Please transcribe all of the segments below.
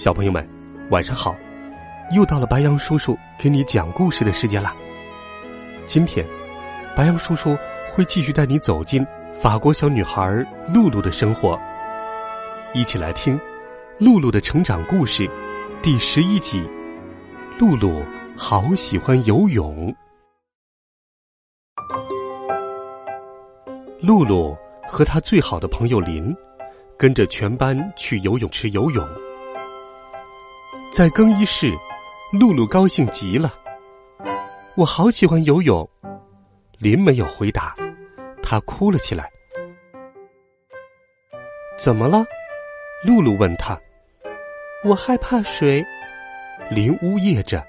小朋友们，晚上好！又到了白羊叔叔给你讲故事的时间了。今天，白羊叔叔会继续带你走进法国小女孩露露的生活，一起来听露露的成长故事第十一集。露露好喜欢游泳。露露和她最好的朋友林，跟着全班去游泳池游泳。在更衣室，露露高兴极了。我好喜欢游泳。林没有回答，他哭了起来。怎么了？露露问他。我害怕水。林呜咽着。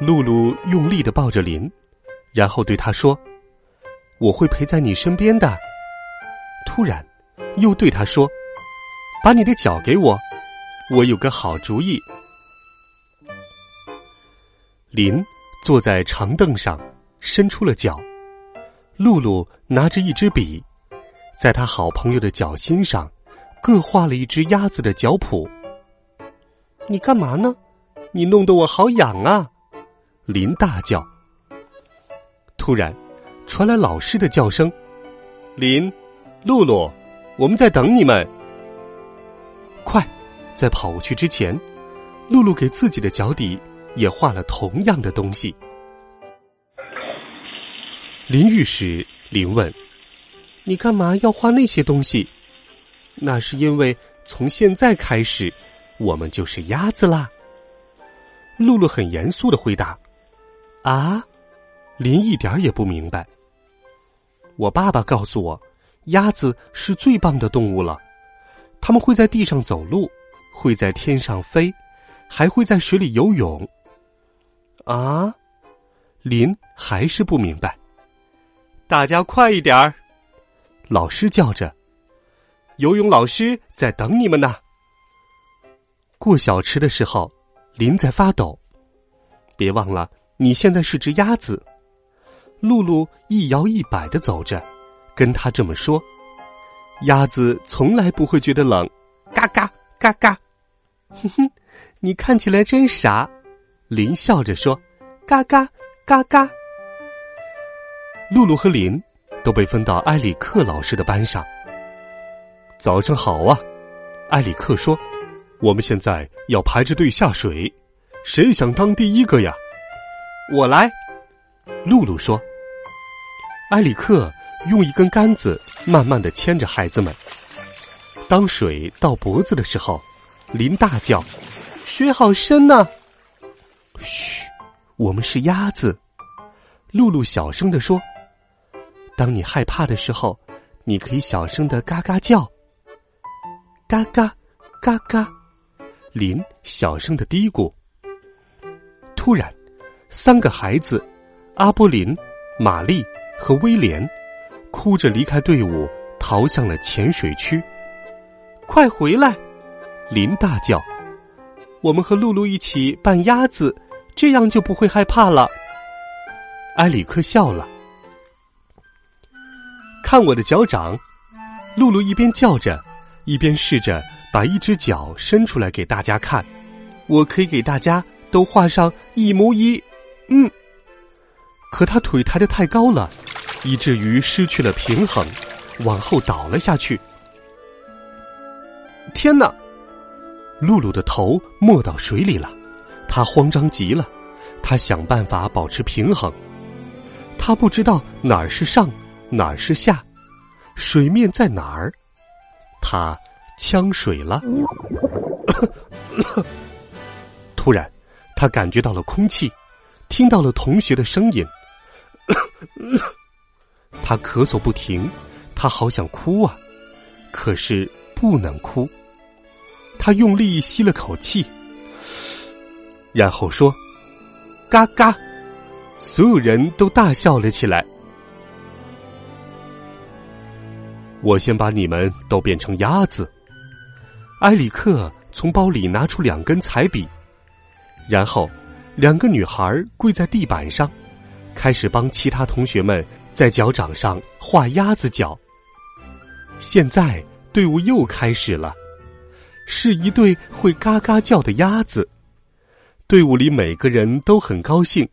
露露用力的抱着林，然后对他说：“我会陪在你身边的。”突然，又对他说：“把你的脚给我。”我有个好主意。林坐在长凳上，伸出了脚。露露拿着一支笔，在他好朋友的脚心上各画了一只鸭子的脚蹼。你干嘛呢？你弄得我好痒啊！林大叫。突然，传来老师的叫声：“林，露露，我们在等你们。快！”在跑过去之前，露露给自己的脚底也画了同样的东西。淋浴时，林问：“你干嘛要画那些东西？”那是因为从现在开始，我们就是鸭子啦。露露很严肃的回答：“啊？”林一点也不明白。我爸爸告诉我，鸭子是最棒的动物了，它们会在地上走路。会在天上飞，还会在水里游泳。啊，林还是不明白。大家快一点儿！老师叫着。游泳老师在等你们呢。过小池的时候，林在发抖。别忘了，你现在是只鸭子。露露一摇一摆的走着，跟他这么说：“鸭子从来不会觉得冷。”嘎嘎嘎嘎。哼哼，你看起来真傻，林笑着说：“嘎嘎嘎嘎。”露露和林都被分到埃里克老师的班上。早上好啊，埃里克说：“我们现在要排着队下水，谁想当第一个呀？”我来，露露说。埃里克用一根杆子慢慢的牵着孩子们。当水到脖子的时候。林大叫：“水好深呢！”嘘，我们是鸭子。露露小声的说：“当你害怕的时候，你可以小声的嘎嘎叫。”嘎嘎，嘎嘎。林小声的嘀咕。突然，三个孩子——阿波林、玛丽和威廉，哭着离开队伍，逃向了浅水区。快回来！林大叫：“我们和露露一起扮鸭子，这样就不会害怕了。”埃里克笑了。看我的脚掌！露露一边叫着，一边试着把一只脚伸出来给大家看。我可以给大家都画上一模一……嗯。可他腿抬得太高了，以至于失去了平衡，往后倒了下去。天哪！露露的头没到水里了，她慌张极了，她想办法保持平衡。她不知道哪儿是上，哪儿是下，水面在哪儿，她呛水了。突然，她感觉到了空气，听到了同学的声音。她咳嗽不停，她好想哭啊，可是不能哭。他用力吸了口气，然后说：“嘎嘎！”所有人都大笑了起来。我先把你们都变成鸭子。埃里克从包里拿出两根彩笔，然后两个女孩跪在地板上，开始帮其他同学们在脚掌上画鸭子脚。现在队伍又开始了，是一对会嘎嘎叫的鸭子。队伍里每个人都很高兴，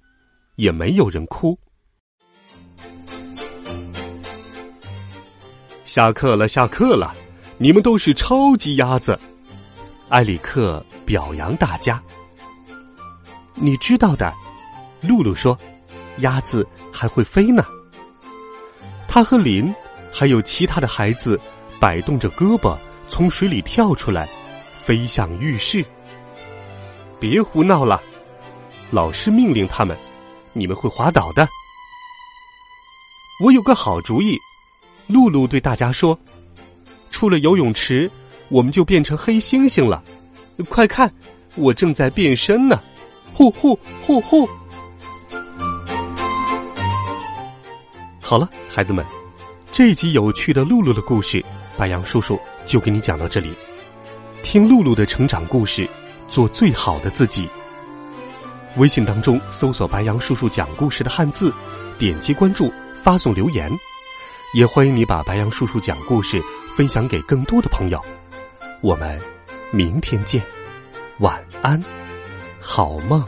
也没有人哭。下课了，下课了！你们都是超级鸭子。埃里克表扬大家。你知道的，露露说，鸭子还会飞呢。他和林。还有其他的孩子摆动着胳膊从水里跳出来，飞向浴室。别胡闹了，老师命令他们，你们会滑倒的。我有个好主意，露露对大家说：“出了游泳池，我们就变成黑猩猩了。快看，我正在变身呢！呼呼呼呼！”好了，孩子们。这集有趣的露露的故事，白杨叔叔就给你讲到这里。听露露的成长故事，做最好的自己。微信当中搜索“白杨叔叔讲故事”的汉字，点击关注，发送留言。也欢迎你把白杨叔叔讲故事分享给更多的朋友。我们明天见，晚安，好梦。